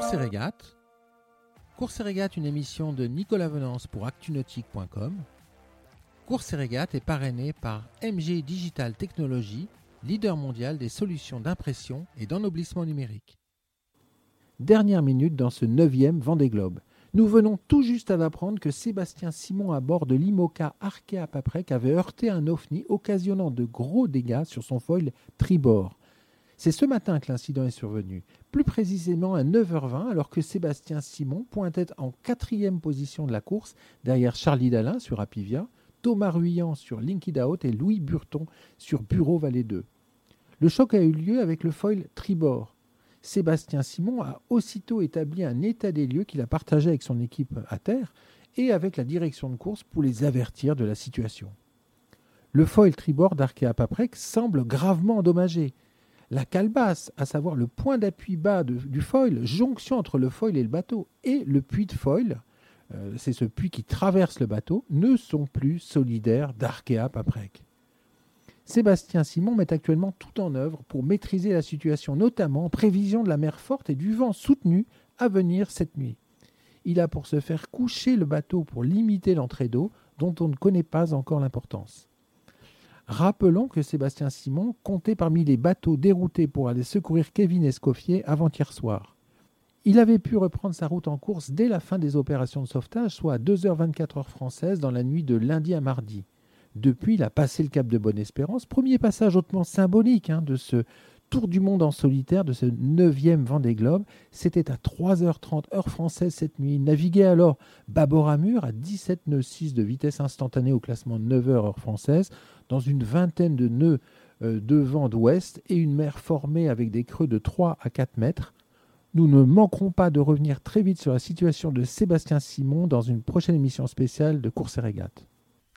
Course et régate. Course et régate, une émission de Nicolas Venance pour actunautique.com. Course et régate est parrainé par MG Digital Technologies, leader mondial des solutions d'impression et d'ennoblissement numérique. Dernière minute dans ce neuvième Vendée Globe. Nous venons tout juste à l'apprendre que Sébastien Simon à bord de l'IMOCA Arkea Paprec avait heurté un ovni occasionnant de gros dégâts sur son foil tribord. C'est ce matin que l'incident est survenu, plus précisément à 9h20 alors que Sébastien Simon pointait en quatrième position de la course derrière Charlie Dalin sur Apivia, Thomas Ruyant sur Linkid Out et Louis Burton sur Bureau Vallée 2. Le choc a eu lieu avec le foil tribord. Sébastien Simon a aussitôt établi un état des lieux qu'il a partagé avec son équipe à terre et avec la direction de course pour les avertir de la situation. Le foil tribord d'Arkea Paprec semble gravement endommagé. La calebasse, à savoir le point d'appui bas du foil, jonction entre le foil et le bateau, et le puits de foil, euh, c'est ce puits qui traverse le bateau, ne sont plus solidaires d'Arkea Paprec. Sébastien Simon met actuellement tout en œuvre pour maîtriser la situation, notamment en prévision de la mer forte et du vent soutenu à venir cette nuit. Il a pour se faire coucher le bateau pour limiter l'entrée d'eau dont on ne connaît pas encore l'importance. Rappelons que Sébastien Simon comptait parmi les bateaux déroutés pour aller secourir Kevin Escoffier avant-hier soir. Il avait pu reprendre sa route en course dès la fin des opérations de sauvetage, soit à 2h24 heures françaises dans la nuit de lundi à mardi. Depuis, il a passé le cap de Bonne-Espérance, premier passage hautement symbolique hein, de ce tour du monde en solitaire, de ce neuvième Vendée Globe. C'était à 3h30 heure française cette nuit. Il naviguait alors bâbord à à 17 nœuds 6 de vitesse instantanée au classement 9h heure française, dans une vingtaine de nœuds euh, de vent d'ouest et une mer formée avec des creux de 3 à 4 mètres. Nous ne manquerons pas de revenir très vite sur la situation de Sébastien Simon dans une prochaine émission spéciale de Course et Régate.